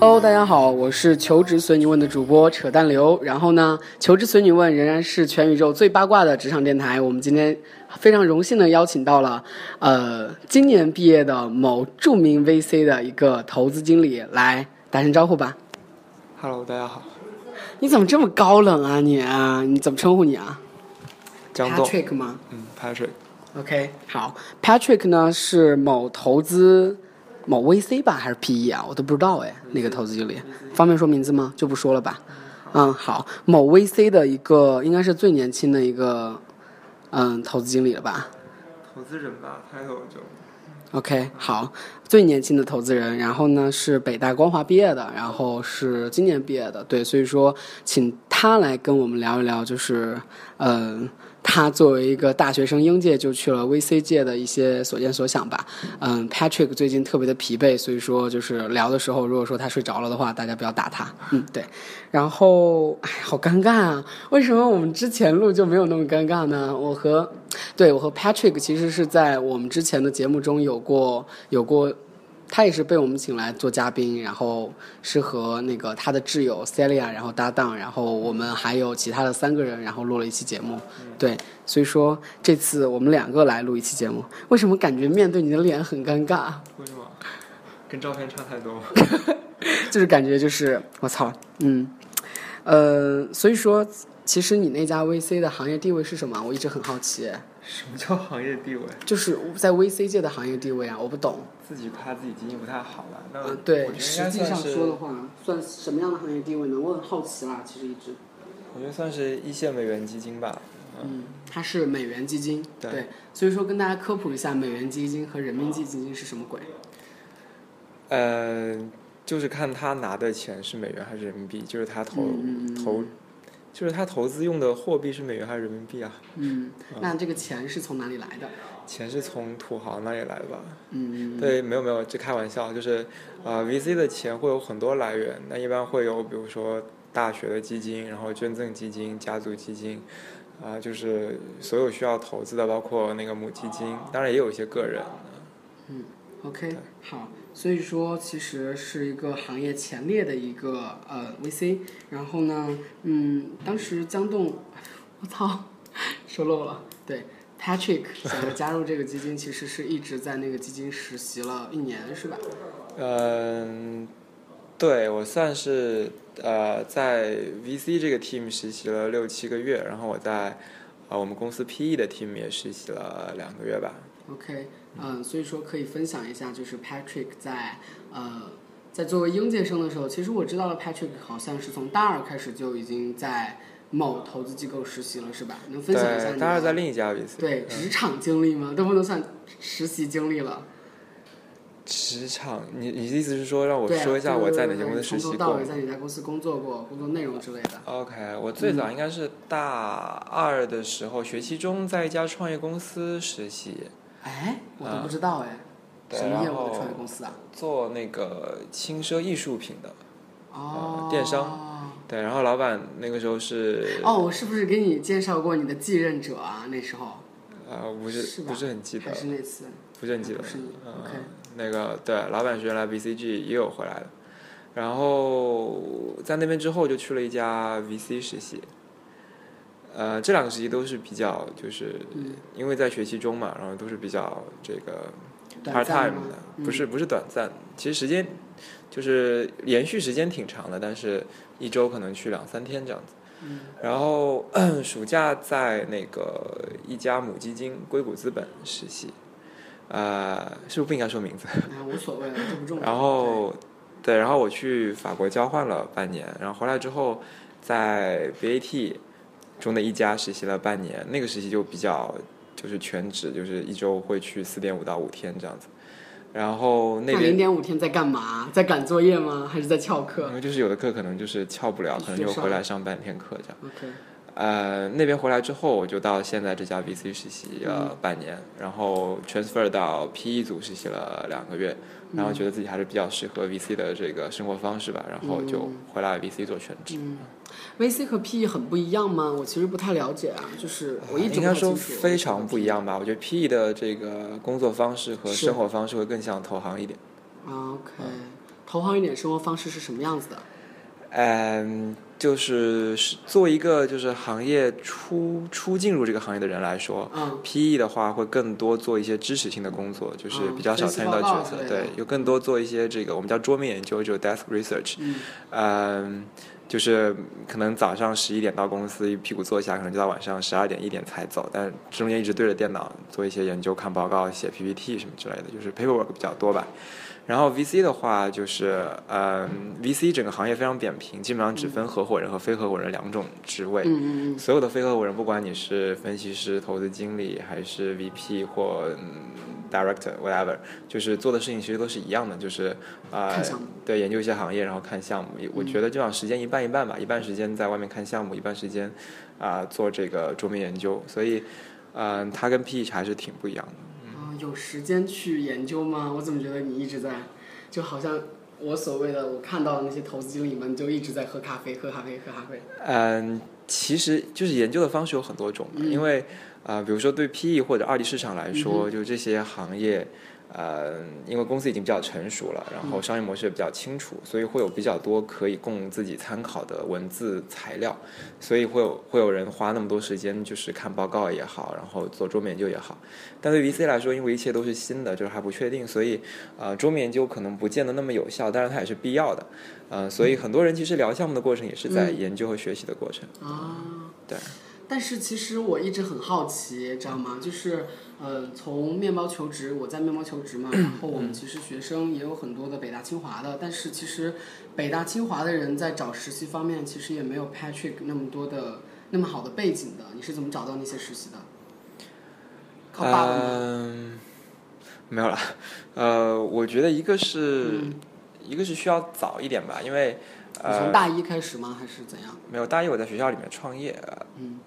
Hello，大家好，我是求职随你问的主播扯淡刘。然后呢，求职随你问仍然是全宇宙最八卦的职场电台。我们今天非常荣幸的邀请到了，呃，今年毕业的某著名 VC 的一个投资经理来打声招呼吧。Hello，大家好，你怎么这么高冷啊你啊？你怎么称呼你啊张栋，？Patrick 吗嗯，Patrick，？OK，好，Patrick 呢是某投资某 VC 吧，还是 PE 啊？我都不知道哎，那个投资经理，方便说名字吗？就不说了吧。嗯，好，某 VC 的一个应该是最年轻的一个嗯投资经理了吧投资人吧，title 就？OK，好，最年轻的投资人，然后呢是北大光华毕业的，然后是今年毕业的，对，所以说请他来跟我们聊一聊，就是嗯。他作为一个大学生，应届就去了 VC 界的一些所见所想吧。嗯，Patrick 最近特别的疲惫，所以说就是聊的时候，如果说他睡着了的话，大家不要打他。嗯，对。然后，哎，好尴尬啊！为什么我们之前录就没有那么尴尬呢？我和，对我和 Patrick 其实是在我们之前的节目中有过有过。他也是被我们请来做嘉宾，然后是和那个他的挚友 Celia 然后搭档，然后我们还有其他的三个人，然后录了一期节目。对，所以说这次我们两个来录一期节目，为什么感觉面对你的脸很尴尬？为什么？跟照片差太多。就是感觉就是我操，嗯，呃，所以说其实你那家 VC 的行业地位是什么？我一直很好奇，什么叫行业地位？就是在 VC 界的行业地位啊，我不懂。自己夸自己经济不太好了？那呃，对实际上说的话，算什么样的行业地位呢？我很好奇啦，其实一直。我觉得算是一线美元基金吧。嗯，它是美元基金，对所以说跟大家科普一下，美元基金和人民币基金是什么鬼？呃，就是看他拿的钱是美元还是人民币，就是他投、嗯嗯嗯投，就是他投资用的货币是美元还是人民币啊？嗯，那这个钱是从哪里来的？钱是从土豪那里来的吧？嗯，对，没有没有，这开玩笑，就是啊、v c 的钱会有很多来源，那一般会有比如说大学的基金，然后捐赠基金、家族基金，啊、就是所有需要投资的，包括那个母基金，当然也有一些个人。OK，好，所以说其实是一个行业前列的一个呃 VC，然后呢，嗯，当时江栋，我操，说漏了，对，Patrick 想要加入这个基金，其实是一直在那个基金实习了一年，是吧？嗯，对我算是呃在 VC 这个 team 实习了六七个月，然后我在啊、我们公司 PE 的 team 也实习了两个月吧。OK，嗯，所以说可以分享一下，就是 Patrick 在呃在作为应届生的时候，其实我知道了 Patrick 好像是从大二开始就已经在某投资机构实习了，是吧？能分享一下对，你当然在另一家 VC。对嗯职场经历吗？都不能算实习经历了。职场，你你的意思是说让我说一下我在哪对对些公司实从习过吗头到尾在哪家公司工作过，工作内容之类的。？OK，我最早应该是大二的时候，学期中在一家创业公司实习，哎，我都不知道哎，对什么业务的创业公司啊？做那个轻奢艺术品的，哦，电商。对，然后老板那个时候是，哦，我是不是给你介绍过你的继任者啊？那时候呃，不是是不是很记得还，是那次？不是很记得，是你嗯 OK，那个对，老板是原来 BCG 也有回来的，然后在那边之后就去了一家 VC 实习，呃，这两个实习都是比较就是嗯因为在学习中嘛，然后都是比较这个 part time 的，不是不是短暂，其实时间就是延续时间挺长的，但是一周可能去两三天这样子。嗯然后 暑假在那个一家母基金硅谷资本实习，呃，是不是不应该说名字？啊，无所谓了，这不重要。然后，对，然后我去法国交换了半年，然后回来之后，在 BAT 中的一家实习了半年，那个实习就比较就是全职，就是一周会去四点五到五天这样子。然后那那零点五天在干嘛？在赶作业吗？还是在翘课因为就是有的课可能就是翘不了，可能就回来上半天课这样。？OK，呃，那边回来之后，我就到现在这家 VC 实习了半年，然后 transfer 到 PE 组实习了两个月，然后觉得自己还是比较适合 VC 的这个生活方式吧，然后就回来 VC 做全职。VC 和 PE 很不一样吗？我其实不太了解啊，就是我一直应该说非常不一样吧？我觉得 PE 的这个工作方式和生活方式会更像投行一点。啊 OK，投行一点生活方式是什么样子的？嗯，就是是作为一个就是行业初初进入这个行业的人来说，嗯 PE 的话会更多做一些支持性的工作，就是嗯比较少参与到决策对，有更多做一些这个我们叫桌面研究，就是 desk research，嗯嗯，就是可能早上十一点到公司，一屁股坐下，可能就到晚上十二点一点才走，但中间一直对着电脑做一些研究、看报告、写 PPT 什么之类的，就是 paperwork 比较多吧。然后 VC 的话，就是嗯，VC 整个行业非常扁平，基本上只分合伙人和非合伙人两种职位。嗯嗯嗯所有的非合伙人，不管你是分析师、投资经理，还是 VP 或、嗯、director whatever，就是做的事情其实都是一样的，就是啊、看项目对，研究一些行业，然后看项目。我觉得这样时间一半一半吧，一半时间在外面看项目，一半时间啊、做这个桌面研究。所以，嗯、它跟 PE 还是挺不一样的。啊，有时间去研究吗？我怎么觉得你一直在，就好像我所谓的我看到的那些投资经理们就一直在喝咖啡，喝咖啡，喝咖啡。嗯，其实就是研究的方式有很多种嘛，因为啊、呃比如说对 PE 或者二级市场来说，就这些行业，呃，因为公司已经比较成熟了，然后商业模式也比较清楚，所以会有比较多可以供自己参考的文字材料，所以会有会有人花那么多时间，就是看报告也好，然后做桌面研究也好。但对 VC 来说，因为一切都是新的，就是还不确定，所以呃，桌面研究可能不见得那么有效，但是它也是必要的。呃，所以很多人其实聊项目的过程也是在研究和学习的过程。啊，对。但是其实我一直很好奇，知道吗？就是呃，从面包求职，我在面包求职嘛，然后我们其实学生也有很多的北大清华的，但是其实北大清华的人在找实习方面，其实也没有 Patrick 那么多的那么好的背景的。你是怎么找到那些实习的？靠爸爸吗？嗯，没有了。呃，我觉得一个是、一个是需要早一点吧，因为你从呃，大一开始吗？还是怎样？没有大一我在学校里面创业。嗯。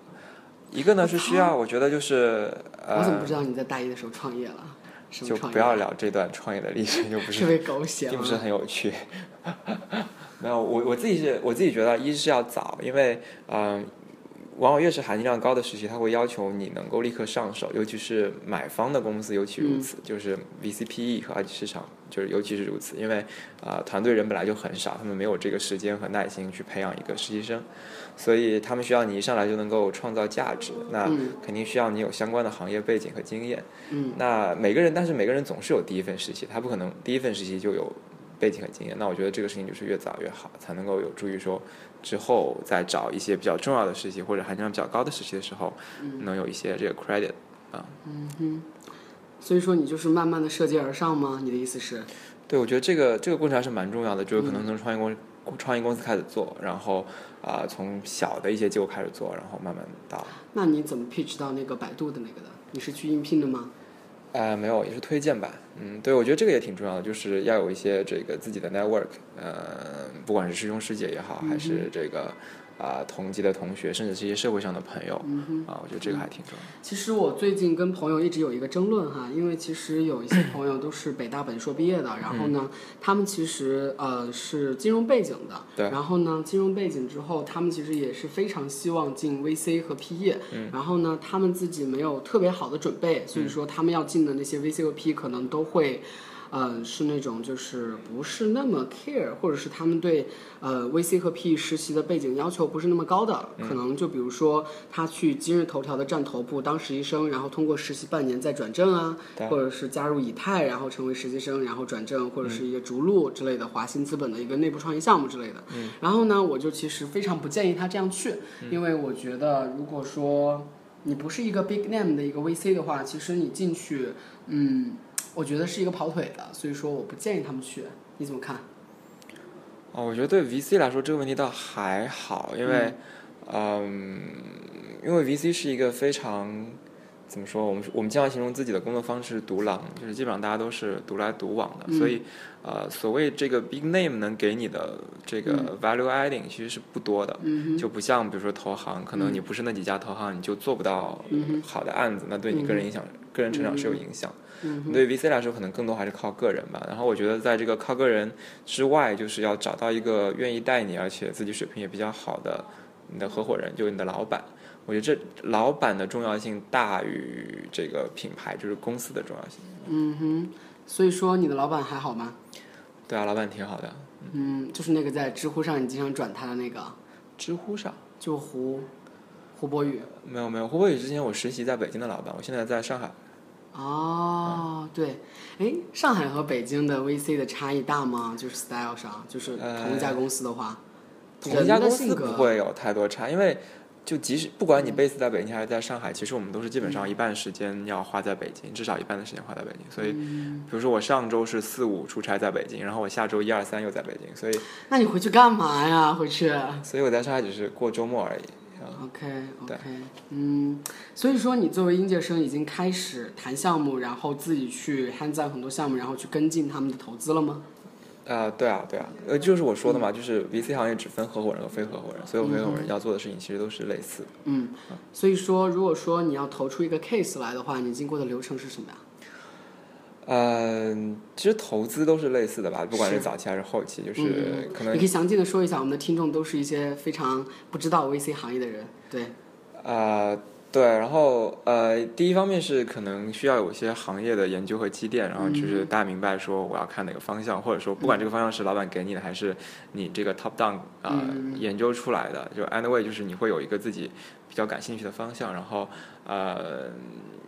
一个呢是需要，我觉得就是呃我怎么不，知道你在大一的时候创业了？就？不要聊这段创业的历史，就不是特别狗血并不是很有趣。没有，我我自己是我自己觉得，一是要早，因为嗯、往往越是含金量高的实习，它会要求你能够立刻上手，尤其是买方的公司尤其如此，就是 VCPE 和二级市场就是尤其是如此，因为啊、团队人本来就很少，他们没有这个时间和耐心去培养一个实习生，所以他们需要你一上来就能够创造价值，那嗯。肯定需要你有相关的行业背景和经验。嗯。那每个人，但是每个人总是有第一份实习，他不可能第一份实习就有背景和经验。那我觉得这个事情就是越早越好，才能够有助于说之后再找一些比较重要的实习或者含金量比较高的实习的时候，能有一些这个 credit 啊。嗯哼所以说你就是慢慢的涉阶而上吗？你的意思是？对，我觉得这个这个过程还是蛮重要的，就是可能从创业公创业公司开始做，然后啊、从小的一些机构开始做，然后慢慢到那你怎么 pitch 到那个百度的那个的？你是去应聘的吗？呃，没有，也是推荐吧。嗯，对，我觉得这个也挺重要的，就是要有一些这个自己的 network，呃，不管是师兄师姐也好，还是这个啊、同级的同学，甚至是一些社会上的朋友，啊、我觉得这个还挺重要的。其实我最近跟朋友一直有一个争论哈，因为其实有一些 朋友都是北大本硕毕业的，然后呢，他们其实呃是金融背景的，对然后呢，金融背景之后，他们其实也是非常希望进 VC 和 PE，、然后呢，他们自己没有特别好的准备，所以说他们要进的那些 VC 和 PE 可能都会。呃，是那种就是不是那么 care，或者是他们对呃 VC 和 PE 实习的背景要求不是那么高的，可能就比如说他去今日头条的站头部当实习生，然后通过实习半年再转正啊，或者是加入以太，然后成为实习生，然后转正，或者是一个逐鹿之类的华兴资本的一个内部创业项目之类的。然后呢，我就其实非常不建议他这样去，因为我觉得如果说你不是一个 big name 的一个 VC 的话，其实你进去，嗯，我觉得是一个跑腿的，所以说我不建议他们去。你怎么看？哦，我觉得对 VC 来说这个问题倒还好，因为，嗯，因为 VC 是一个非常怎么说？我们我们经常形容自己的工作方式是独狼，就是基本上大家都是独来独往的，所以呃，所谓这个 big name 能给你的这个 value adding 其实是不多的，就不像比如说投行，可能你不是那几家投行，你就做不到好的案子，那对你个人影响、个人成长是有影响。对 VC 来说，可能更多还是靠个人吧。然后我觉得，在这个靠个人之外，就是要找到一个愿意带你，而且自己水平也比较好的你的合伙人，就是你的老板。我觉得这老板的重要性大于这个品牌，就是公司的重要性。嗯哼，所以说你的老板还好吗？对啊，老板挺好的。嗯，就是那个在知乎上你经常转他的那个，知乎上就胡胡博宇。没有没有，胡博宇之前我实习在北京的老板，我现在在上海。哦，对，哎，上海和北京的 VC 的差异大吗？就是 style 上，就是同一家公司的话，同一家公司不会有太多差，因为就即使不管你 base 在北京还是在上海，其实我们都是基本上一半时间要花在北京，至少一半的时间花在北京。所以，比如说我上周是四五出差在北京，然后我下周一二三又在北京，所以那你回去干嘛呀？回去所以我在上海只是过周末而已。啊？OK 对 OK，嗯，所以说你作为应届生已经开始谈项目，然后自己去 hands on 很多项目，然后去跟进他们的投资了吗？啊、对啊，对啊，呃，就是我说的嘛，就是 VC 行业只分合伙人和非合伙人，所有非合伙人要做的事情其实都是类似的。嗯，所以说如果说你要投出一个 case 来的话，你经过的流程是什么呀？嗯、其实投资都是类似的吧，不管是是早期还是后期，就是嗯。可能你可以详尽的说一下，我们的听众都是一些非常不知道 VC 行业的人，对，呃，对，然后呃，第一方面是可能需要有一些行业的研究和积淀，然后就是大家明白说我要看哪个方向，或者说不管这个方向是老板给你的，还是你这个 top down 啊、研究出来的，就 anyway 就是你会有一个自己比较感兴趣的方向，然后呃，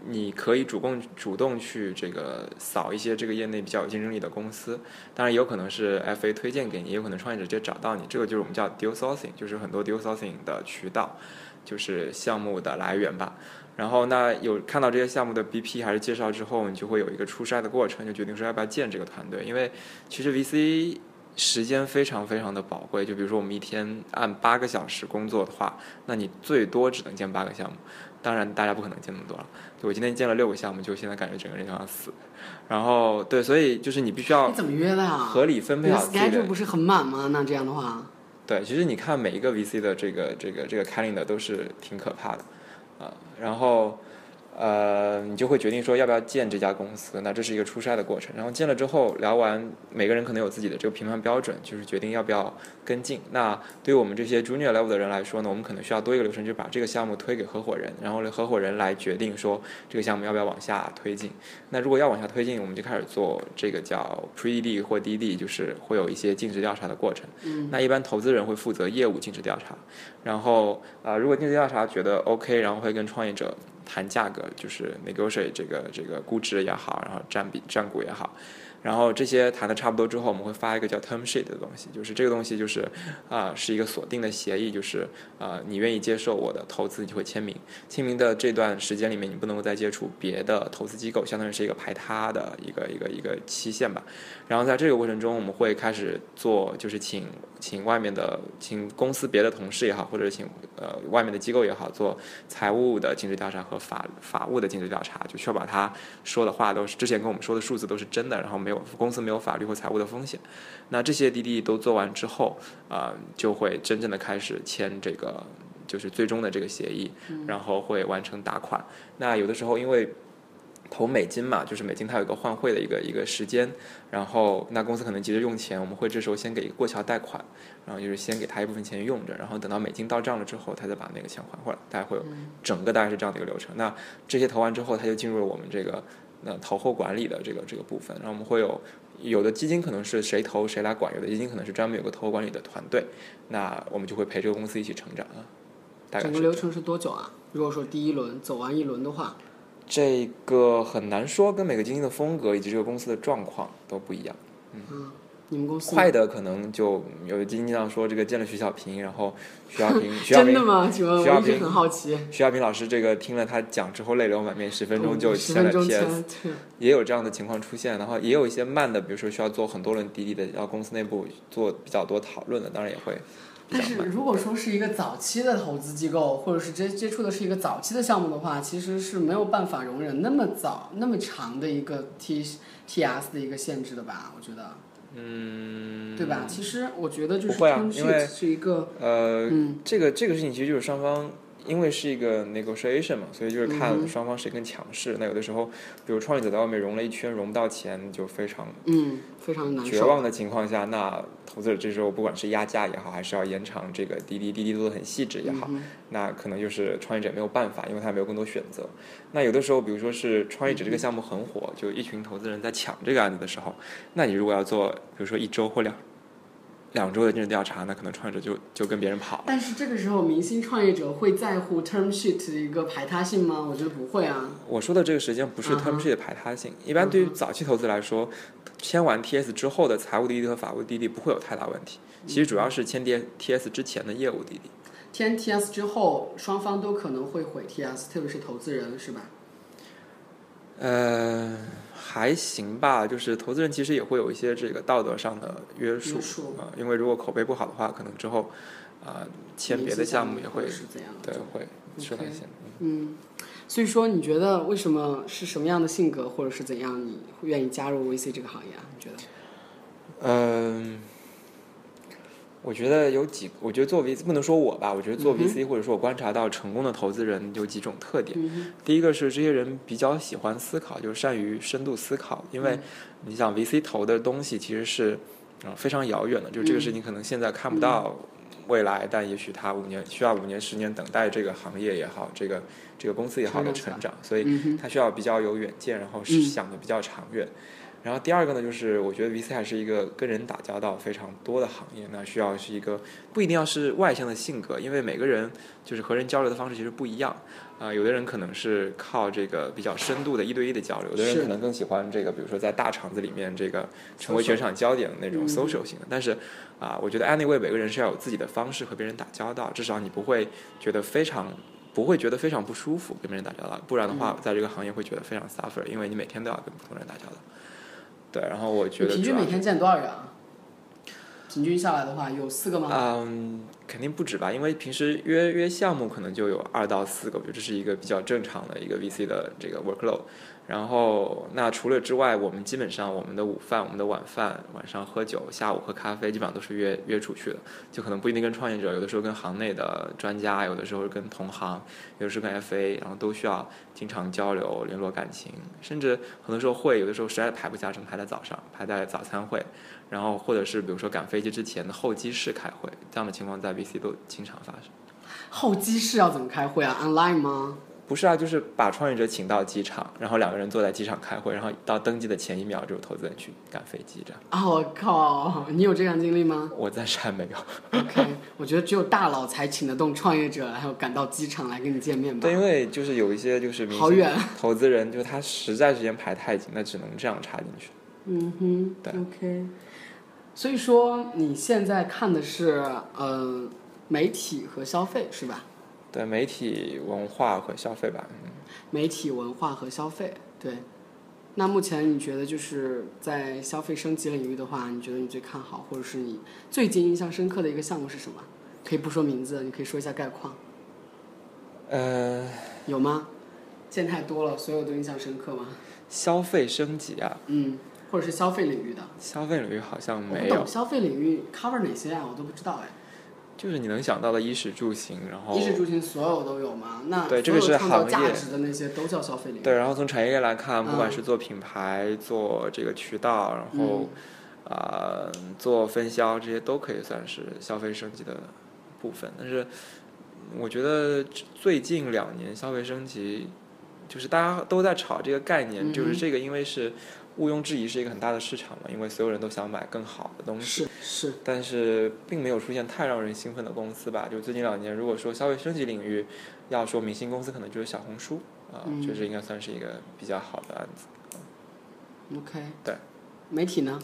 你可以主动主动去这个扫一些这个业内比较有竞争力的公司，当然有可能是 FA 推荐给你，也有可能创业者直接找到你，这个就是我们叫 deal sourcing，就是很多 deal sourcing 的渠道。就是项目的来源吧。然后那有看到这些项目的 BP 还是介绍之后，你就会有一个初筛的过程，就决定说要不要建这个团队。因为其实 VC 时间非常非常的宝贵，就比如说我们一天按八个小时工作的话，那你最多只能建八个项目。当然，大家不可能见那么多了。就我今天见了六个项目，就现在感觉整个人就要死。然后对，所以就是你必须要你怎么约的呀？合理分配好自己的 schedule 不是很满吗？那这样的话，对，其实你看每一个 VC 的这个这个这个 calendar 都是挺可怕的，啊、然后呃，你就会决定说要不要建这家公司，那这是一个初筛的过程。然后建了之后，聊完，每个人可能有自己的这个评判标准，就是决定要不要跟进。那对于我们这些 junior level 的人来说呢，我们可能需要多一个流程，就是把这个项目推给合伙人，然后合伙人来决定说这个项目要不要往下推进。那如果要往下推进，我们就开始做这个叫 pre-D 或 DD，就是会有一些尽职调查的过程。嗯那一般投资人会负责业务尽职调查，然后呃，如果尽职调查觉得 OK，然后会跟创业者谈价格，就是 negotiate 这个这个估值也好，然后占比占股也好。然后这些谈的差不多之后，我们会发一个叫 term sheet 的东西，就是这个东西就是啊、是一个锁定的协议，就是啊、你愿意接受我的投资，你就会签名。签名的这段时间里面，你不能够再接触别的投资机构，相当于是一个排他的一个一个一个期限吧。然后在这个过程中，我们会开始做，就是请请外面的，请公司别的同事也好，或者请呃外面的机构也好，做财务的尽职调查和法法务的尽职调查，就确保他说的话都是之前跟我们说的数字都是真的，然后没有公司没有法律或财务的风险。那这些滴滴都做完之后，啊、就会真正的开始签这个就是最终的这个协议，然后会完成打款。那有的时候因为投美金嘛，就是美金它有一个换汇的一个一个时间，然后那公司可能急着用钱，我们会这时候先给一个过桥贷款，然后就是先给他一部分钱用着，然后等到美金到账了之后，他再把那个钱还回来，大概会有整个大概是这样的一个流程。那这些投完之后，他就进入了我们这个那投后管理的这个这个部分，然后我们会有有的基金可能是谁投谁来管，有的基金可能是专门有个投后管理的团队，那我们就会陪这个公司一起成长啊。大概整个流程是多久啊？如果说第一轮走完一轮的话，这个很难说，跟每个基金的风格以及这个公司的状况都不一样。你们公司快的可能就有的经常说这个见了徐小平，然后徐小平 徐小平真的吗？请问徐小平我一直很好奇。徐小平老师这个听了他讲之后泪流满面，十分钟就签了 PS，也有这样的情况出现。然后也有一些慢的，比如说需要做很多轮滴滴的，要公司内部做比较多讨论的，当然也会但是。如果说是一个早期的投资机构，或者是接接触的是一个早期的项目的话，其实是没有办法容忍那么早、那么长的一个 T T S 的一个限制的吧？我觉得，嗯，对吧？其实我觉得就是不会啊因为是一个，呃，嗯这个这个事情其实就是双方，因为是一个 negotiation 嘛，所以就是嗯看双方谁更强势。那有的时候，比如创业者在外面融了一圈，融不到钱，就非常嗯，非常。绝望的情况下，那投资者这时候不管是压价也好，还是要延长这个滴滴滴滴做的很细致也好，嗯那可能就是创业者没有办法，因为他没有更多选择。那有的时候，比如说是创业者这个项目很火，就一群投资人在抢这个案子的时候，那你如果要做，比如说一周或两两周的尽职调查，那可能创业者就就跟别人跑了。但是这个时候，明星创业者会在乎 term sheet 的一个排他性吗？我觉得不会啊。我说的这个时间不是 term sheet 的排他性，一般对于早期投资来说，签完 TS 之后的财务滴滴和法务滴滴不会有太大问题。其实主要是签 D TS 之前的业务滴滴。签 T S 之后，双方都可能会毁 T S，特别是投资人，是吧？呃，还行吧，就是投资人其实也会有一些这个道德上的约束啊、因为如果口碑不好的话，可能之后啊、签别的项目也会是怎样？对会受到一些。嗯，所以说你觉得为什么是什么样的性格，或者是怎样，你会愿意加入 VC 这个行业啊？你觉得？嗯，我觉得有几，我觉得做 VC 不能说我吧，我觉得做 VC、或者说我观察到成功的投资人有几种特点。嗯第一个是这些人比较喜欢思考，就是善于深度思考，因嗯。为你想 VC 投的东西其实是啊、非常遥远的，就这个事情可能现在看不到未来，但也许他五年需要五年十年等待这个行业也好，这个这个公司也好的成长，所以嗯哼。它需要比较有远见，然后是嗯。想的比较长远。然后第二个呢，就是我觉得 VC 还是一个跟人打交道非常多的行业，那需要是一个不一定要是外向的性格，因为每个人就是和人交流的方式其实不一样。啊、有的人可能是靠这个比较深度的一对一的交流，有的人可能更喜欢这个，比如说在大厂子里面这个成为全场焦点的那种嗯 social 型的。但是啊、我觉得 anyway 每个人是要有自己的方式和别人打交道，至少你不会觉得非常不会觉得非常不舒服跟别人打交道，不然的嗯话，在这个行业会觉得非常 suffer，因为你每天都要跟不同人打交道。对，然后我觉得平均每天见多少人啊？平均下来的话，有四个吗？嗯，肯定不止吧，因为平时约约项目可能就有二到四个，我觉得这是一个比较正常的一个 VC 的这个 workload。然后，那除了之外，我们基本上我们的午饭、我们的晚饭、晚上喝酒、下午喝咖啡，基本上都是约约出去的。就可能不一定跟创业者，有的时候跟行内的专家，有的时候跟同行，有的时候跟 FA，然后都需要经常交流、联络感情，甚至很多时候会，有的时候实在排不下，只能排在早上，排在早餐会。然后或者是比如说赶飞机之前的候机室开会，这样的情况在 VC 都经常发生。候机室要怎么开会啊？online 吗？不是啊，就是把创业者请到机场，然后两个人坐在机场开会，然后到登机的前一秒，就有投资人去赶飞机这样。啊，我靠，你有这样经历吗我暂时还没有。？OK，我觉得只有大佬才请得动创业者，还有赶到机场来跟你见面吧。对，因为就是有一些就是好远投资人，就是他实在时间排太紧，那只能这样插进去。嗯哼对，OK。所以说你现在看的是呃媒体和消费是吧？对媒体文化和消费吧，嗯，媒体文化和消费，对。那目前你觉得就是在消费升级领域的话，你觉得你最看好，或者是你最近印象深刻的一个项目是什么？可以不说名字，你可以说一下概况，呃，有吗？见太多了，所有都印象深刻吗？消费升级啊，嗯，或者是消费领域的，消费领域好像没有消费领域 cover 哪些啊？我都不知道哎。就是你能想到的衣食住行，然后衣食住行所有都有吗？那对这个是行业价值的那些都叫消费领域。对，然后从产业链来看，不管嗯是做品牌、做这个渠道，然后嗯啊、做分销，这些都可以算是消费升级的部分。但是我觉得最近两年消费升级，就是大家都在炒这个概念，就是这个因为是毋庸置疑是一个很大的市场嘛，因为所有人都想买更好的东西。是是，但是并没有出现太让人兴奋的公司吧？就最近两年，如果说消费升级领域要说明星公司，可能就是小红书啊，嗯这是应该算是一个比较好的案子。OK。对。媒体呢？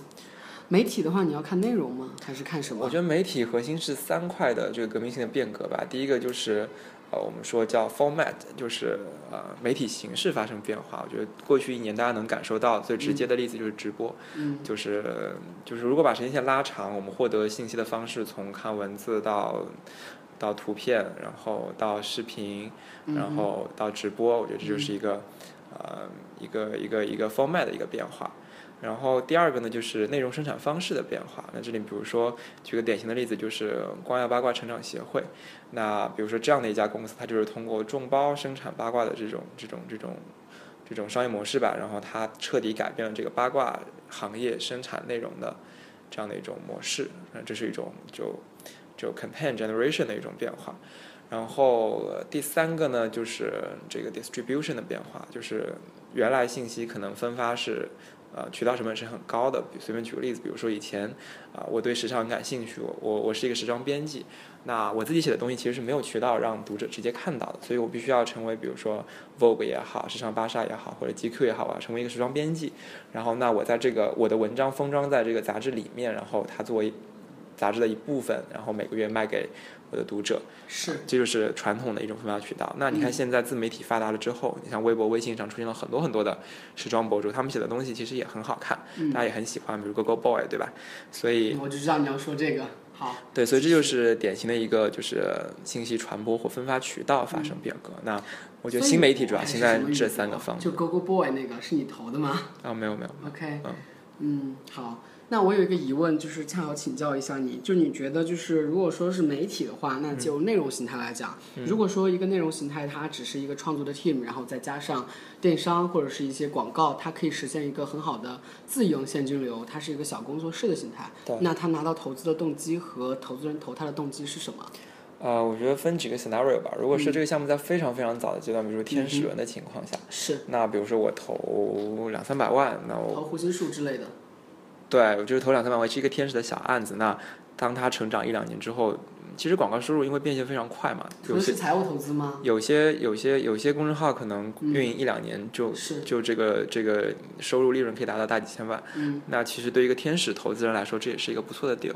媒体的话，你要看内容吗？还是看什么？我觉得媒体核心是三块的这个革命性的变革吧。第一个就是，呃，我们说叫 format，就是呃媒体形式发生变化。我觉得过去一年大家能感受到最直接的例子就是直播，嗯就是就是如果把时间线拉长，我们获得信息的方式从看文字到到图片，然后到视频，嗯然后到直播，我觉得这就是一个、呃一个一个一个 format 的一个变化。然后第二个呢，就是内容生产方式的变化。那这里比如说举个典型的例子，就是光耀八卦成长协会。那比如说这样的一家公司，它就是通过众包生产八卦的这种这种这种这种商业模式吧，然后它彻底改变了这个八卦行业生产内容的这样的一种模式。那这是一种就就 campaign generation 的一种变化。然后第三个呢，就是这个 distribution 的变化，就是原来信息可能分发是。呃，渠道成本是很高的。比随便举个例子，比如说以前，啊、我对时尚很感兴趣，我我我是一个时装编辑，那我自己写的东西其实是没有渠道让读者直接看到的，所以我必须要成为比如说 Vogue 也好，时尚芭莎也好，或者 GQ 也好，我要成为一个时装编辑。然后那我在这个我的文章封装在这个杂志里面，然后它作为杂志的一部分，然后每个月卖给我的读者。是这就是传统的一种分发渠道。那你看现在自媒体发达了之后，你像微博、微信上出现了很多很多的时装博主，他们写的东西其实也很好看，大家也很喜欢，比如 GoGo Boy，对吧？所以我就知道你要说这个。好，对，所以这就是典型的一个就是信息传播或分发渠道发生变革。那我觉得新媒体主要现在这三个方面就 Go Go Boy 那个是你投的吗啊，没有没有，？OK，嗯嗯，好。那我有一个疑问，就是恰好请教一下你，就你觉得就是如果说是媒体的话，那就内容形态来讲，如果说一个内容形态它只是一个创作的 team，然后再加上电商或者是一些广告，它可以实现一个很好的自营现金流，它是一个小工作室的形态。那他拿到投资的动机和投资人投他的动机是什么？呃，我觉得分几个 scenario 吧。如果是这个项目在非常非常早的阶段，比如说天使轮的情况下，是那比如说我投两三百万，那我投胡心树之类的。对，我就是投两三百万是一个天使的小案子。那当它成长一两年之后，嗯其实广告收入因为变现非常快嘛，除有些是财务投资吗？有些有些有些公众号可能运营一两年就、是就这个这个收入利润可以达到大几千万。嗯那其实对于一个天使投资人来说，这也是一个不错的 deal。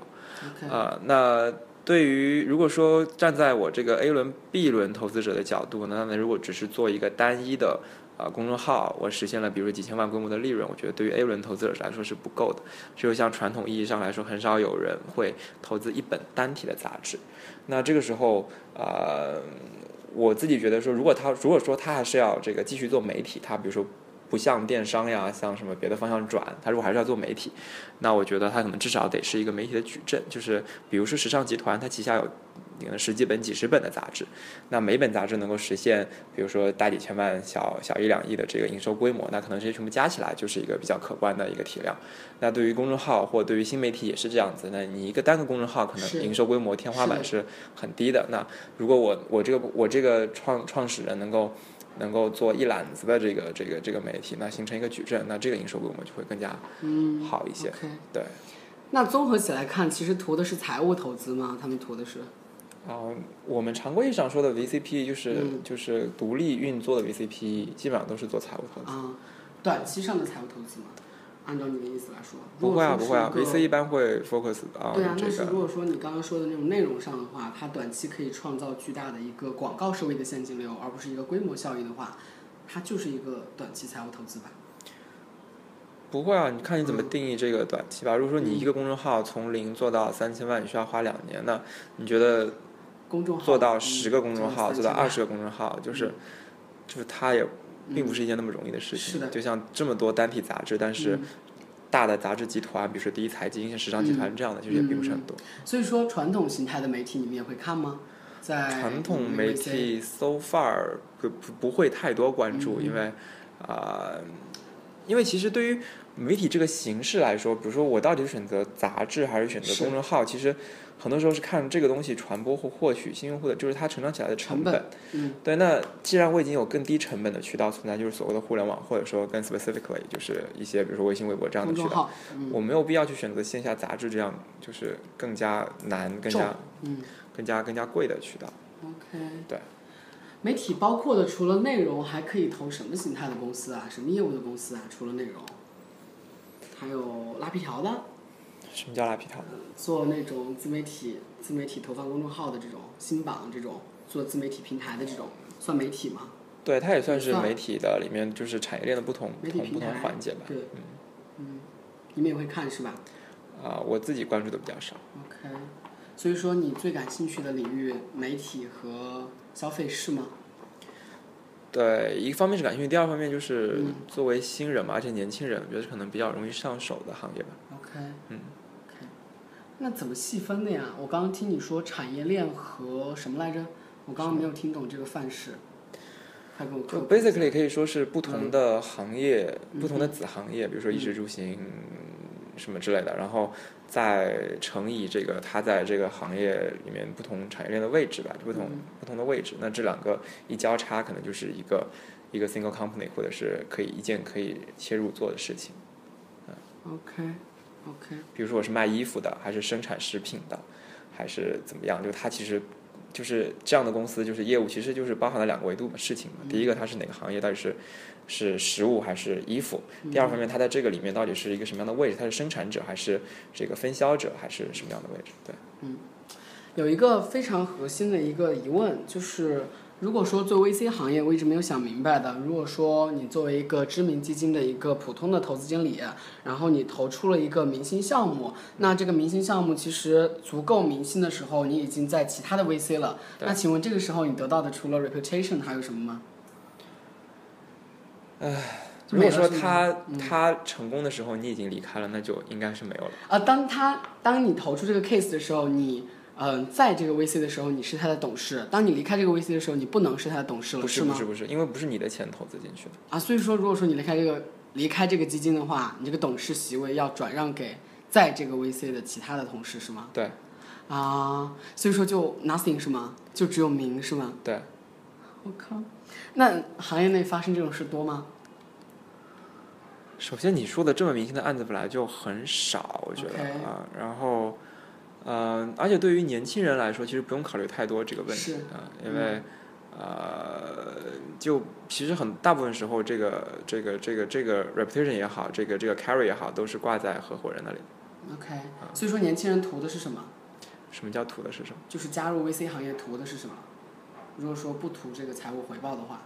呃，那对于如果说站在我这个 A 轮、B 轮投资者的角度呢，那如果只是做一个单一的啊公众号，我实现了比如几千万规模的利润，我觉得对于 A 轮投资者来说是不够的。只有像传统意义上来说，很少有人会投资一本单体的杂志。那这个时候，呃，我自己觉得说，如果他如果说他还是要这个继续做媒体，他比如说。不像电商呀，像什么别的方向转，他如果还是要做媒体，那我觉得他可能至少得是一个媒体的矩阵，就是比如说时尚集团，它旗下有可能十几本、几十本的杂志，那每本杂志能够实现，比如说大几千万、小小一两亿的这个营收规模，那可能这些全部加起来就是一个比较可观的一个体量。那对于公众号或对于新媒体也是这样子，那你一个单个公众号可能营收规模天花板是很低的。那如果我我这个我这个创创始人能够能够做一揽子的这个这个这个媒体，那形成一个矩阵，那这个营收规模就会更加嗯好一些。对。那综合起来看，其实图的是财务投资吗？他们图的是啊、我们常规意义上说的 VCP 就是、嗯就是独立运作的 VCP，基本上都是做财务投资。啊，短期上的财务投资吗？按照你的意思来说，不会啊，不会啊，VC 一般会 focus 啊、对啊，这但是如果说你刚刚说的那种内容上的话，它短期可以创造巨大的一个广告收益的现金流，而不是一个规模效应的话，它就是一个短期财务投资吧。不会啊，你看你怎么嗯定义这个短期吧。如果说你一个公众号从零做到三千万，你需要花两年，那你觉得公众号做到嗯十个公众号，做到二十个，个公众号，就是就是它也并不是一件那么容易的事情。是的就像这么多单体杂志，但是嗯大的杂志集团，比如说第一财经、像时尚集团这样的，其实也并不是很多。所以说传统形态的媒体你们也会看吗？在传统媒体 so far 不不不会太多关注，嗯因为啊、因为其实对于媒体这个形式来说，比如说我到底是选择杂志还是选择公众号，其实很多时候是看这个东西传播或获取新用户的，就是它成长起来的成成本嗯对，那既然我已经有更低成本的渠道存在，就是所谓的互联网，或者说更 specifically 就是一些比如说微信、微博这样的渠道，我没有必要去选择线下杂志这样就是更加难、更加嗯更加更加贵的渠道。，OK，对。媒体包括的除了内容，还可以投什么形态的公司啊？什么业务的公司啊？除了内容，还有拉皮条的，什么叫拉皮条？做那种自媒体、自媒体投放公众号的这种新榜这种，做自媒体平台的这种，算媒体吗？对，它也算是媒体的里面就是产业链的不同媒体同不同平台环节吧。对，嗯，你们也会看是吧啊、我自己关注的比较少。？OK，所以说你最感兴趣的领域，媒体和消费是吗？对，一方面是感兴趣，第二方面就是嗯作为新人嘛，而且年轻人，我觉得可能比较容易上手的行业吧。OK，嗯那怎么细分的呀？我刚刚听你说产业链和什么来着？我刚刚没有听懂这个范式，快给我就 basically 可以说是不同的行业、嗯不同的子行业，比如说衣食住行、什么之类的，然后再乘以这个它在这个行业里面不同产业链的位置吧，不同、嗯不同的位置。那这两个一交叉，可能就是一个一个 single company，或者是可以一件可以切入做的事情。嗯 OK OK，比如说我是卖衣服的，还是生产食品的，还是怎么样？就它其实就是这样的公司，就是业务其实就是包含了两个维度的事情嘛。第一个它是哪个行业，到底是是食物还是衣服？第二方面，它在这个里面到底是一个什么样的位置？它是生产者还是这个分销者，还是什么样的位置？对，嗯有一个非常核心的一个疑问，就是如果说做 VC 行业，我一直没有想明白的，如果说你作为一个知名基金的一个普通的投资经理，然后你投出了一个明星项目，那这个明星项目其实足够明星的时候，你已经在其他的 VC 了。那请问这个时候你得到的除了 reputation 还有什么吗？唉如果说他他成功的时候，你已经离开了，那就应该是没有了。啊，当他当你投出这个 case 的时候，你嗯、呃在这个 VC 的时候，你是他的董事；当你离开这个 VC 的时候，你不能是他的董事了，不是吗？不是不是，因为不是你的钱投资进去的。啊，所以说，如果说你离开这个离开这个基金的话，你这个董事席位要转让给在这个 VC 的其他的同事是吗？对啊，所以说就 nothing 是吗？就只有名是吗？对，我靠，那行业内发生这种事多吗？首先你说的这么明星的案子本来就很少，我觉得啊，然后，嗯、而且对于年轻人来说，其实不用考虑太多这个问题是啊，因为。呃，就其实很大部分时候，这个这个这个这个 reputation 也好，这个这个 carry 也好，都是挂在合伙人那里。OK，所以说年轻人图的是什么？什么叫图的是什么？就是加入 VC 行业图的是什么？如果说不图这个财务回报的话，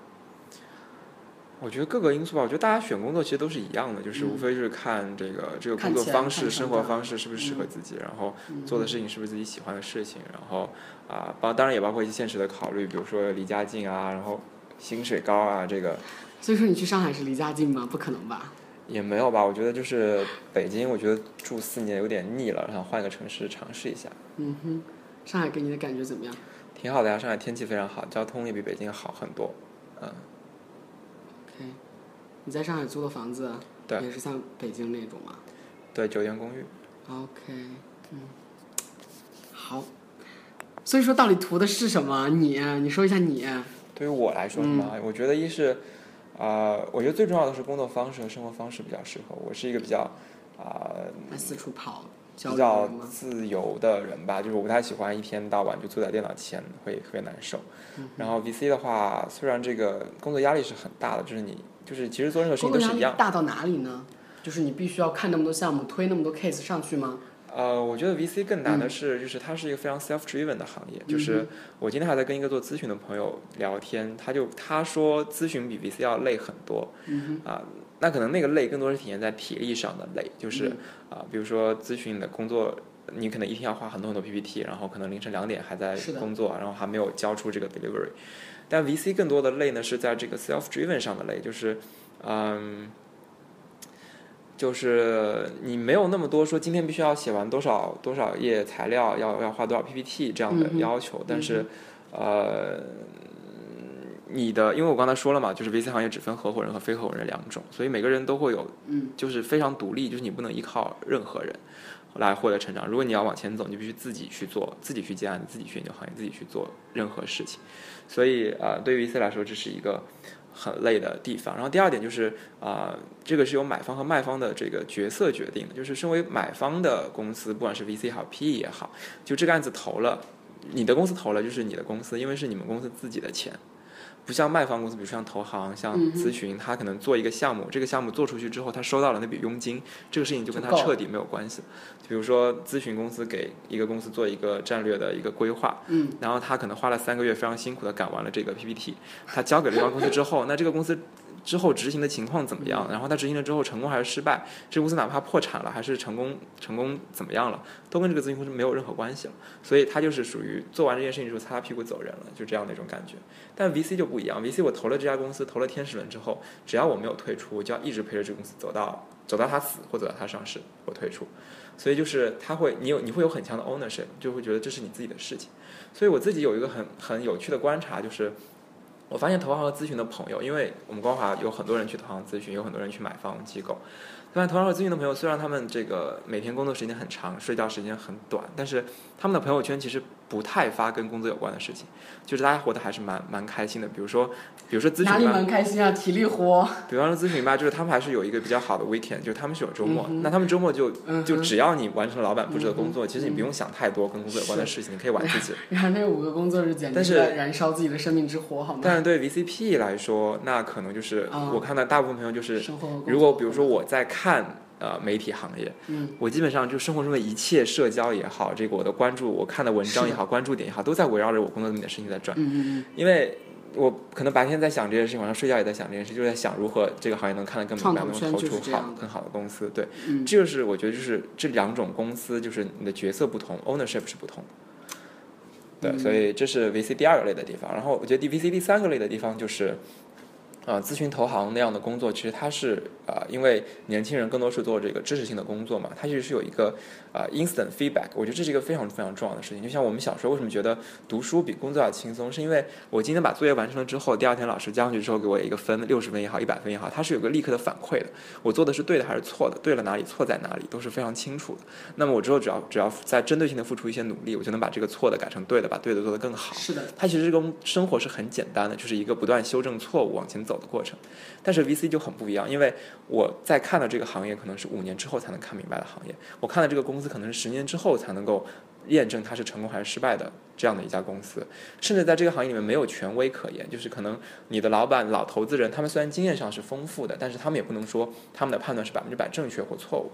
我觉得各个因素吧，我觉得大家选工作其实都是一样的，就是嗯无非就是看这个这个工作方式、生活方式是不是适合自己，然后嗯做的事情是不是自己喜欢的事情，然后啊，包当然也包括一些现实的考虑，比如说离家近啊，然后薪水高啊，这个所以说你去上海是离家近吗？不可能吧？也没有吧。我觉得就是北京，我觉得住四年有点腻了，想换个城市尝试一下，嗯哼，上海给你的感觉怎么样挺好的呀。上海天气非常好，交通也比北京好很多。嗯你在上海租的房子，对也是像北京那种吗对，酒店公寓。？OK，嗯，好。所以说，到底图的是什么？你，你说一下你。对于我来说是吗？嗯我觉得一是，啊、我觉得最重要的是工作方式和生活方式比较适合我。是一个比较啊、爱四处跑，比较？自由的人吧，就是我不太喜欢一天到晚就坐在电脑前，会特别难受。嗯然后 VC 的话，虽然这个工作压力是很大的，就是你就是其实做任何事情都是一样。力大到哪里呢？就是你必须要看那么多项目，推那么多 case 上去吗？呃，我觉得 VC 更难嗯的是，就是它是一个非常 self-driven 的行业。就是我今天还在跟一个做咨询的朋友聊天，他就他说咨询比 VC 要累很多。嗯啊，那可能那个累更多是体现在体力上的累，就是嗯啊，比如说咨询你的工作，你可能一天要画很多很多 PPT，然后可能凌晨两点还在工作，然后还没有交出这个 delivery。但 VC 更多的累呢是在这个 self-driven 上的累，就是嗯。就是你没有那么多说今天必须要写完多少多少页材料，要要画多少 PPT 这样的要求，但是，呃，你的因为我刚才说了嘛，就是 VC 行业只分合伙人和非合伙人两种，所以每个人都会有嗯就是非常独立，就是你不能依靠任何人来获得成长。如果你要往前走，你必须自己去做，自己去接案，自己去研究行业，自己去做任何事情。所以呃，对于 VC 来说，这是一个很累的地方。然后第二点就是啊、呃这个是由买方和卖方的这个角色决定的。就是身为买方的公司，不管是 VC 也好，PE 也好，就这个案子投了，你的公司投了就是你的公司，因为是你们公司自己的钱。不像卖方公司，比如像投行、像咨询，他可能做一个项目，这个项目做出去之后，他收到了那笔佣金，这个事情就跟他彻底没有关系。比如说咨询公司给一个公司做一个战略的一个规划，嗯，然后他可能花了三个月非常辛苦的赶完了这个 PPT，他交给了这家公司之后，那这个公司之后执行的情况怎么样？然后他执行了之后成功还是失败？这公司哪怕破产了，还是成功成功怎么样了，都跟这个咨询公司没有任何关系了。所以他就是属于做完这件事情之后擦擦屁股走人了，就这样的一种感觉。但 VC 就不一样，VC 我投了这家公司，投了天使轮之后，只要我没有退出，我就要一直陪着这个公司走到走到它死或走到它上市，我退出。所以就是他会，你有你会有很强的 ownership，就会觉得这是你自己的事情。所以我自己有一个很很有趣的观察，就是我发现投行和咨询的朋友，因为我们光华有很多人去投行咨询，有很多人去买房机构。发现投行和咨询的朋友，虽然他们这个每天工作时间很长，睡觉时间很短，但是他们的朋友圈其实不太发跟工作有关的事情，就是大家活得还是蛮蛮开心的。比如说，比如说咨询吧，哪里蛮开心啊，体力活。比方说咨询吧，就是他们还是有一个比较好的 weekend，就是他们是有周末，嗯那他们周末就嗯就只要你完成了老板布置的工作，其实你不用想太多跟工作有关的事情，你可以玩自己。然后那五个工作日简但是在燃烧自己的生命之火，好吗？但是对 VCP 来说，那可能就是啊我看到大部分朋友就是，如果比如说我在看呃媒体行业，嗯，我基本上就生活中的一切社交也好，这个我的关注，我看的文章也好，关注点也好，都在围绕着我工作里面的事情在转。嗯嗯嗯，因为我可能白天在想这件事情，晚上睡觉也在想这件事，就是在想如何这个行业能看得更明白，能投出好更好的公司。对，嗯这就是我觉得就是这两种公司，就是你的角色不同，ownership 是不同的。对，嗯所以这是 VC 第二个类的地方。然后我觉得 VC 第三个类的地方就是。啊，咨询投行那样的工作，其实它是啊、因为年轻人更多是做这个知识性的工作嘛，它其实是有一个啊、instant feedback，我觉得这是一个非常非常重要的事情。就像我们小时候为什么觉得读书比工作要轻松，是因为我今天把作业完成了之后，第二天老师交上去之后给我一个分，六十分也好，一百分也好，它是有个立刻的反馈的。我做的是对的还是错的，对了哪里，错在哪里，都是非常清楚的。那么我之后只要只要在针对性的付出一些努力，我就能把这个错的改成对的，把对的做得更好。是的，它其实跟生活是很简单的，就是一个不断修正错误往前走的过程。但是 VC 就很不一样，因为我在看的这个行业可能是五年之后才能看明白的行业，我看的这个公司可能是十年之后才能够验证它是成功还是失败的这样的一家公司。甚至在这个行业里面没有权威可言，就是可能你的老板、老投资人，他们虽然经验上是丰富的，但是他们也不能说他们的判断是百分之百正确或错误。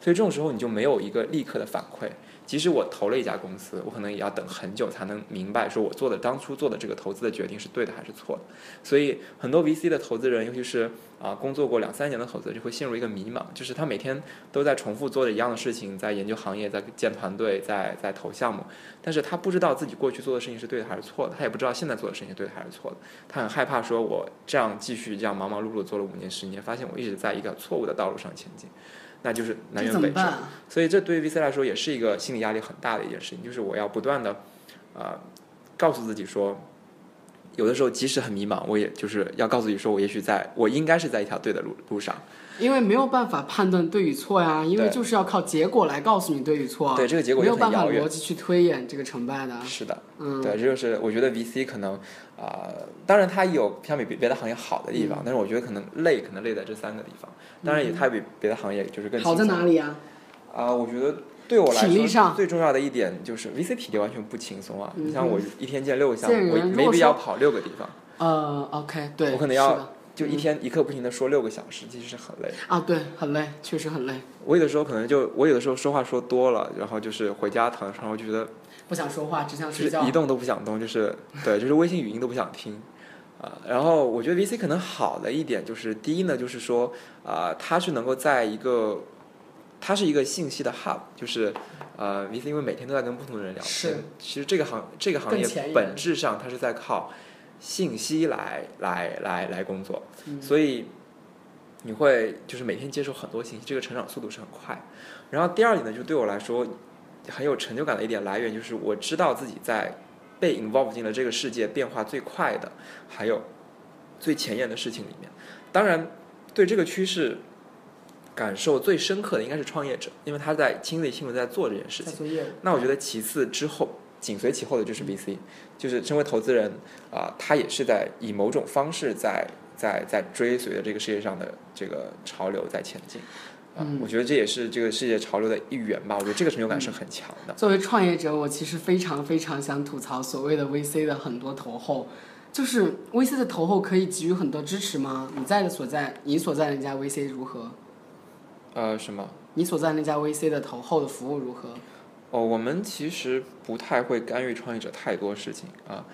所以这种时候你就没有一个立刻的反馈。即使我投了一家公司，我可能也要等很久才能明白，说我做的当初做的这个投资的决定是对的还是错的。所以很多 VC 的投资人，尤其是啊工作过两三年的投资人，就会陷入一个迷茫，就是他每天都在重复做着一样的事情，在研究行业，在建团队，在在投项目，但是他不知道自己过去做的事情是对的还是错的，他也不知道现在做的事情是对的还是错的，他很害怕说，我这样继续这样忙忙碌碌做了五年十年，发现我一直在一个错误的道路上前进，那就是南这辕北辙。所以这对于 VC 来说也是一个心理压力很大的一件事情，就是我要不断的，呃、告诉自己说，有的时候即使很迷茫，我也就是要告诉自己说，我也许在我应该是在一条对的路路上。因为没有办法判断对与错呀，因为就是要靠结果来告诉你对与错啊。对，这个结果没有办法逻。辑去推演这个成败的。是的，嗯，对，这就是我觉得 VC 可能啊、当然它有相比别别的行业好的地方，但是我觉得可能累，可能累在这三个地方。当然也它比别的行业就是更好在哪里啊？啊、我觉得对我来说体力上最重要的一点就是 VC 体力完全不轻松啊！你像我一天见六个项目，我没必要跑六个地方，呃，OK，对，我可能要就一天一刻不停的说六个小时，其实是很累。啊，对，很累，确实很累，我有的时候可能就我有的时候说话说多了，然后就是回家躺在床上，我就觉得不想说话，只想睡觉。是一动都不想动，就是 对，就是微信语音都不想听。啊，然后我觉得 VC 可能好的一点就是，第一呢，就是说啊、它是能够在一个，它是一个信息的 hub，就是呃，VC 因为每天都在跟不同的人聊是天，其实这个行这个行业本质上它是在靠信息来来来来工作，嗯所以你会就是每天接受很多信息，这个成长速度是很快。然后第二点呢，就对我来说很有成就感的一点来源，就是我知道自己在被 involve 进了这个世界变化最快的，还有最前沿的事情里面。当然，对这个趋势感受最深刻的应该是创业者，因为他在亲力亲为在做这件事情。那我觉得其次之后，紧随其后的就是 VC，就是身为投资人啊、他也是在以某种方式在在在追随着这个世界上的这个潮流在前进。啊、嗯我觉得这也是这个世界潮流的一员吧。我觉得这个成就感是很强的。作为创业者，我其实非常非常想吐槽所谓的 VC 的很多投后，就是 VC 的投后可以给予很多支持吗？你在的所在，你所在那家 VC 如何？呃，什么？你所在那家 VC 的投后的服务如何？哦，我们其实不太会干预创业者太多事情啊，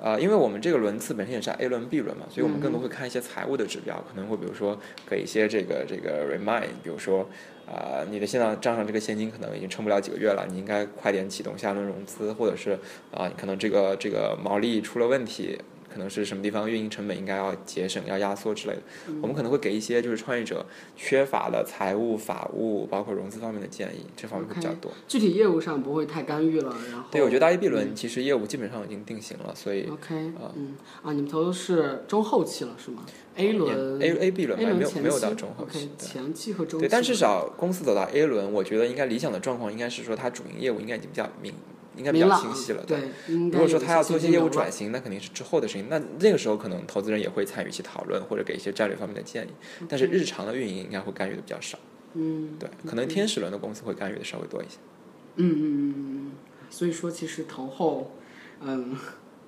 呃，因为我们这个轮次本身也是 A 轮、B 轮嘛，所以我们更多会看一些财务的指标，可能会比如说给一些这个这个 remind，比如说啊、你的现在账上这个现金可能已经撑不了几个月了，你应该快点启动下轮融资，或者是啊、你可能这个这个毛利出了问题。可能是什么地方运营成本应该要节省、要压缩之类的，我们可能会给一些就是创业者缺乏的财务、法务，包括融资方面的建议，这方面会比较多。具体业务上不会太干预了，然后对，我觉得 A、B 轮其实业务基本上已经定型了，所以 OK，嗯啊，你们投的是中后期了是吗？A 轮 A A B 轮吧，没有没有到中后期。对前期和中期对，但至少公司走到 A 轮，我觉得应该理想的状况应该是说它主营业务应该已经比较明，应该比较清晰了。对，如果说他要做一些业务转型，那肯定是之后的事情。那那个时候可能投资人也会参与一些讨论，或者给一些战略方面的建议。但是日常的运营应该会干预的比较少。嗯对，可能天使轮的公司会干预的稍微多一些。嗯嗯嗯嗯嗯，所以说其实投后，嗯，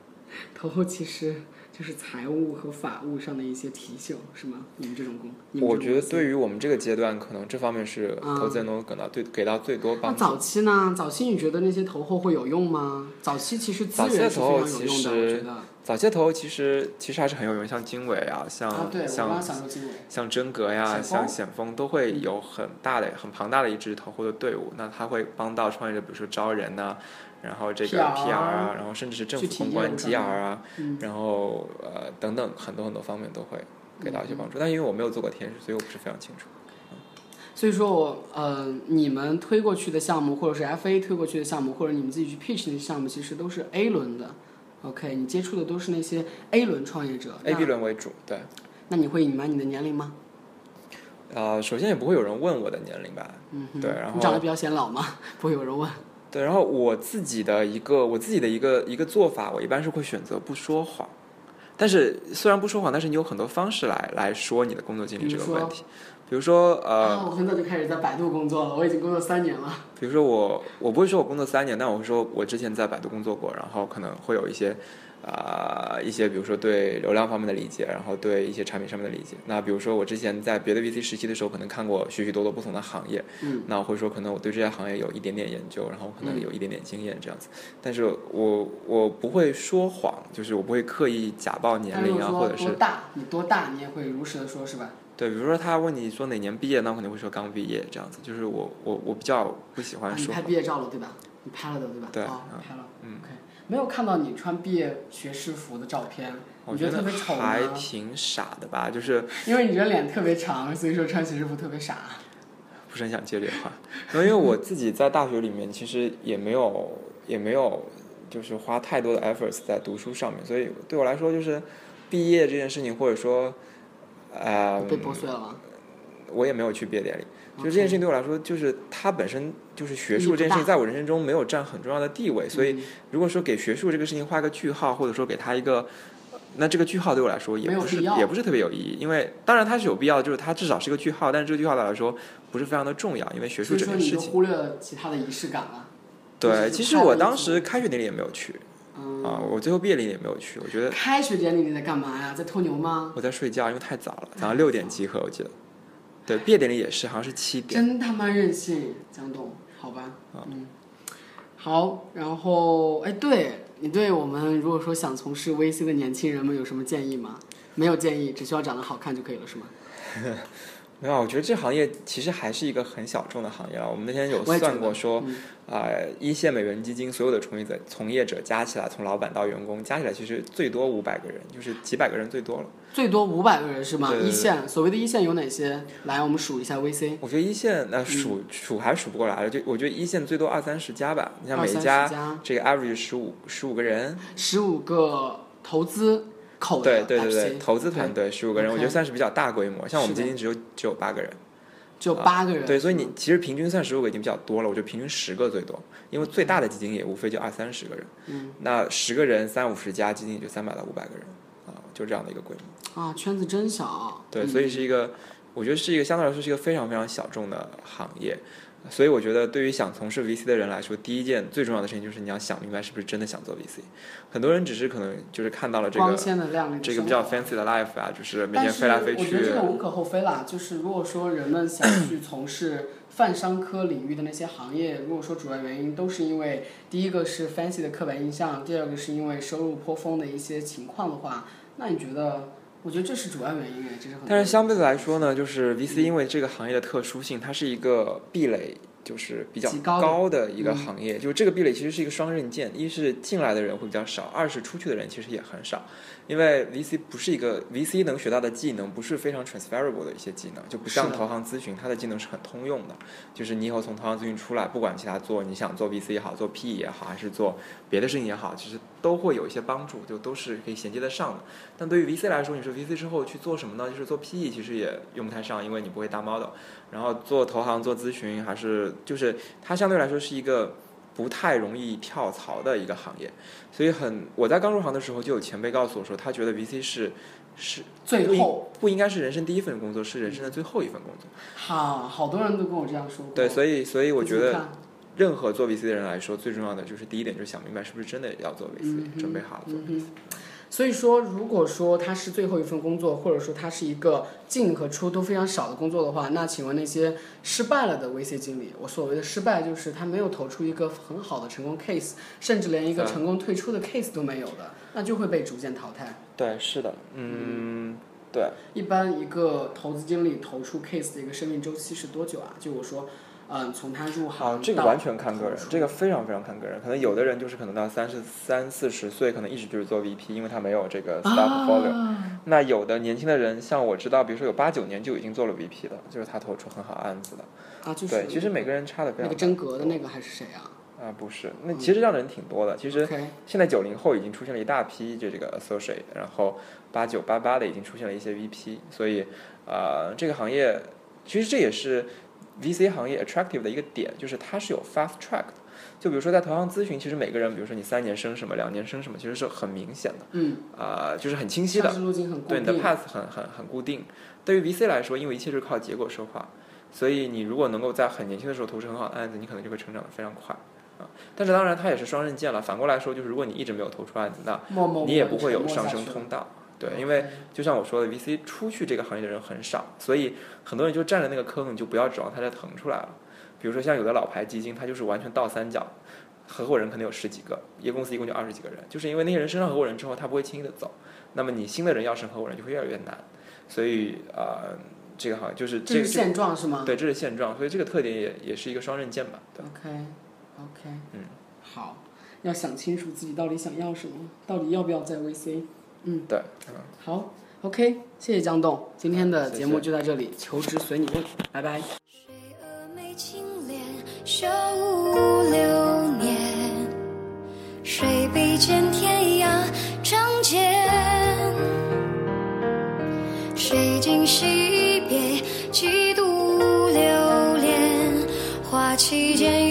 投后其实就是财务和法务上的一些提醒，是吗？你们这种公，你们我觉得对于我们这个阶段，可能这方面是嗯投资人能够给到最给到最多帮助。那早期呢？早期你觉得那些投后会有用吗？早期其实资源是非投后常有用的，其实我觉得。早些投其实其实还是很有用，像经纬啊，像、像。像真格呀，像险峰都会有很大的、很庞大的一支投后的队伍。那他会帮到创业者，比如说招人呐、然后这个 PR 啊，然后甚至是政体府公关 GR 啊，嗯然后呃等等很多很多方面都会给到一些帮助。但因为我没有做过天使，所以我不是非常清楚。所以说我呃，你们推过去的项目，或者是 FA 推过去的项目，或者你们自己去 pitch 那些项目，其实都是 A 轮的。OK，你接触的都是那些 A 轮创业者。A、B 轮为主，对。那你会隐瞒你的年龄吗？呃，首先也不会有人问我的年龄吧，嗯，对然后你长得比较显老吗？不会有人问。对，然后我自己的一个我自己的一个一个做法，我一般是会选择不说谎。但是虽然不说谎，但是你有很多方式来来说你的工作经历这个问题。比如说呃，啊，我很早就开始在百度工作了，我已经工作三年了。比如说我我不会说我工作三年，但我会说我之前在百度工作过，然后可能会有一些啊、一些比如说对流量方面的理解，然后对一些产品上面的理解。那比如说我之前在别的 VC 实习的时候，可能看过许许多多不同的行业，嗯，那我会说可能我对这些行业有一点点研究，然后可能有一点点经验这样子。但是我我不会说谎，就是我不会刻意假报年龄啊，或者是多大，你多大，你也会如实的说，是吧？对，比如说他问你说哪年毕业，那我肯定会说刚毕业这样子。就是我我我比较不喜欢说谎。拍毕业照了，对吧？你拍了的，对吧？对拍了。没有看到你穿毕业学士服的照片，我觉得得特别丑还？挺傻的吧，就是因为你这脸特别长，所以说穿学士服特别傻。不是很想接这话。因为我自己在大学里面其实也没有也没有就是花太多的 efforts 在读书上面，所以对我来说就是毕业这件事情，或者说呃，被剥碎了吗？我也没有去毕业典礼。就这件事情对我来说，就是它本身就是学术这件事情，在我人生中没有占很重要的地位，所以嗯如果说给学术这个事情画个句号，或者说给他一个，那这个句号对我来说也不是也不是特别有意义，因为当然它是有必要，就是它至少是个句号，但是这个句号对我来说不是非常的重要，因为学术这件事情。忽略了其他的仪式感了。对，其实我当时开学典礼也没有去嗯，啊，我最后毕业典礼也没有去，我觉得开学典礼你在干嘛呀？在偷牛吗？我在睡觉，因为太早了，早上六点集合，我记得。对，毕业典礼也是，好像是七点。真他妈任性，江董，好吧，啊嗯，好，然后哎，对你对我们如果说想从事 VC 的年轻人们有什么建议吗？没有建议，只需要长得好看就可以了，是吗？没有，我觉得这行业其实还是一个很小众的行业了。我们那天有算过说，嗯啊、一线美元基金所有的从业者从业者加起来，从老板到员工加起来，其实最多五百个人，就是几百个人最多了。最多五百个人是吗？对对对一线，所谓的一线有哪些？来，我们数一下 VC。我觉得一线那数、嗯数还数不过来了，就我觉得一线最多二三十家吧。你像每一家家，这个 average 十五十五个人，十五个投资口对的对对对投资团队十五个人我觉得算是比较大规模。像我们基金只有只有八个人，只有八个人。对，所以你其实平均算十五个已经比较多了，我觉得平均十个最多，因为最大的基金也无非就二三十个人，嗯那十个人三五十家基金也就三百到五百个人啊，就这样的一个规模。啊，圈子真小。对，嗯所以是一个，我觉得是一个相对来说是一个非常非常小众的行业。所以我觉得，对于想从事 VC 的人来说，第一件最重要的事情就是你要想明白是不是真的想做 VC。很多人只是可能就是看到了这光个鲜的亮丽这个比较 fancy 的 life 啊，就是每天飞来飞去我觉得这。个无可厚非啦。就是如果说人们想 去从事泛商科领域的那些行业，如果说主要原因都是因为第一个是 fancy 的刻板印象，第二个是因为收入颇丰的一些情况的话，那你觉得？我觉得这是主要原因诶，这是很。但是相对来说呢，就是 VC 因为这个行业的特殊性，它是一个壁垒，就是比较高的一个嗯行业。就是这个壁垒其实是一个双刃剑，一是进来的人会比较少，二是出去的人其实也很少。因为 VC 不是一个 VC 能学到的技能不是非常 transferable 的一些技能，就不像投行咨询，它的技能是很通用的。就是你以后从投行咨询出来，不管其他做你想做 VC 也好，做 PE 也好，还是做别的事情也好，其实都会有一些帮助，就都是可以衔接得上的。但对于 VC 来说，你说 VC 之后去做什么呢？就是做 PE，其实也用不太上，因为你不会搭 model。然后做投行、做咨询，还是就是它相对来说是一个不太容易跳槽的一个行业。所以很，我在刚入行的时候就有前辈告诉我说，他觉得 VC 是是最后，不应该是人生第一份工作，是人生的最后一份工作。好，好多人都跟我这样说过。对，所以所以我觉得任何做 VC 的人来说，最重要的就是第一点就是想明白是不是真的要做 VC，、嗯准备好了做。嗯哼，所以说，如果说他是最后一份工作，或者说他是一个进和出都非常少的工作的话，那请问那些失败了的 VC 经理，我所谓的失败就是他没有投出一个很好的成功 case，甚至连一个嗯成功退出的 case 都没有的，那就会被逐渐淘汰。对，是的，嗯，对。一般一个投资经理投出 case 的一个生命周期是多久啊？就我说，嗯，从他入行啊，这个完全看个人这个非常非常看个人。可能有的人就是可能到三十三四十岁，可能一直就是做 VP，因为他没有这个 staff portfolio。啊那有的年轻的人，像我知道，比如说有八九年就已经做了 VP 的，就是他投出很好案子的。啊，就是对，其实每个人差的非常。那个真格的那个还是谁啊啊，不是，那其实这样的人挺多的。其实现在九零后已经出现了一大批就这个 associate，然后八九八八的已经出现了一些 VP，所以呃，这个行业其实这也是 VC 行业 attractive 的一个点，就是它是有 fast track 的。就比如说在投行咨询，其实每个人，比如说你三年升什么，两年升什么，其实是很明显的，嗯，啊、就是很清晰的路径很固定。对你的 path 很很很固定。对于 VC 来说，因为一切是靠结果说话，所以你如果能够在很年轻的时候投出很好的案子，你可能就会成长得非常快啊。但是当然它也是双刃剑了。反过来说，就是如果你一直没有投出案子，那你也不会有上升通道。对，因为就像我说的，VC 出去这个行业的人很少，所以很多人就占着那个坑，你就不要指望它再腾出来了。比如说像有的老牌基金，它就是完全倒三角，合伙人可能有十几个，一个公司一共就二十几个人，就是因为那些人升上合伙人之后，他不会轻易的走，那么你新的人要升合伙人就会越来越难，所以呃，这个好像就是这是这个现状是吗？对，这是现状，所以这个特点也也是一个双刃剑吧，对。OK OK，嗯，好，要想清楚自己到底想要什么，到底要不要在 VC。对，嗯，好，OK，谢谢江栋，今天的节目就到这里，求职随你问，拜拜。谁峨眉青莲，修五六年，水笔见天涯仗剑。谁今惜别，几度流连，花期间月